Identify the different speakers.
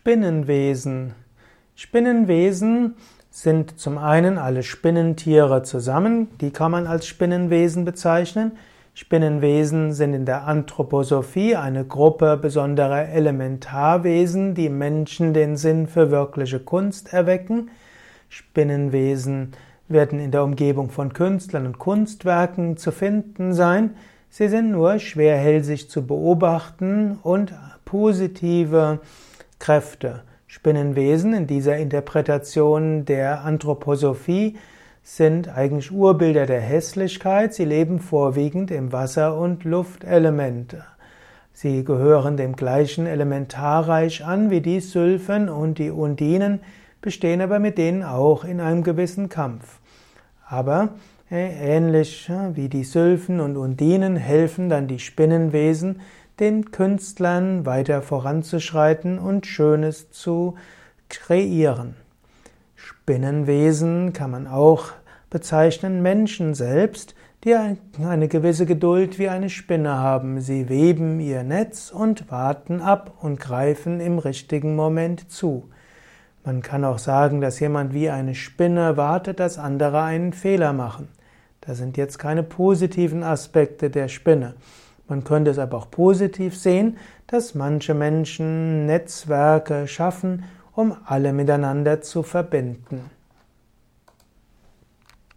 Speaker 1: Spinnenwesen. Spinnenwesen sind zum einen alle Spinnentiere zusammen, die kann man als Spinnenwesen bezeichnen. Spinnenwesen sind in der Anthroposophie eine Gruppe besonderer Elementarwesen, die Menschen den Sinn für wirkliche Kunst erwecken. Spinnenwesen werden in der Umgebung von Künstlern und Kunstwerken zu finden sein. Sie sind nur schwerhälsig zu beobachten und positive Kräfte. Spinnenwesen in dieser Interpretation der Anthroposophie sind eigentlich Urbilder der Hässlichkeit. Sie leben vorwiegend im Wasser- und Luftelement. Sie gehören dem gleichen Elementarreich an wie die Sylphen und die Undinen, bestehen aber mit denen auch in einem gewissen Kampf. Aber äh, ähnlich äh, wie die Sylphen und Undinen helfen dann die Spinnenwesen, den Künstlern weiter voranzuschreiten und Schönes zu kreieren. Spinnenwesen kann man auch bezeichnen Menschen selbst, die eine gewisse Geduld wie eine Spinne haben. Sie weben ihr Netz und warten ab und greifen im richtigen Moment zu. Man kann auch sagen, dass jemand wie eine Spinne wartet, dass andere einen Fehler machen. Das sind jetzt keine positiven Aspekte der Spinne. Man könnte es aber auch positiv sehen, dass manche Menschen Netzwerke schaffen, um alle miteinander zu verbinden.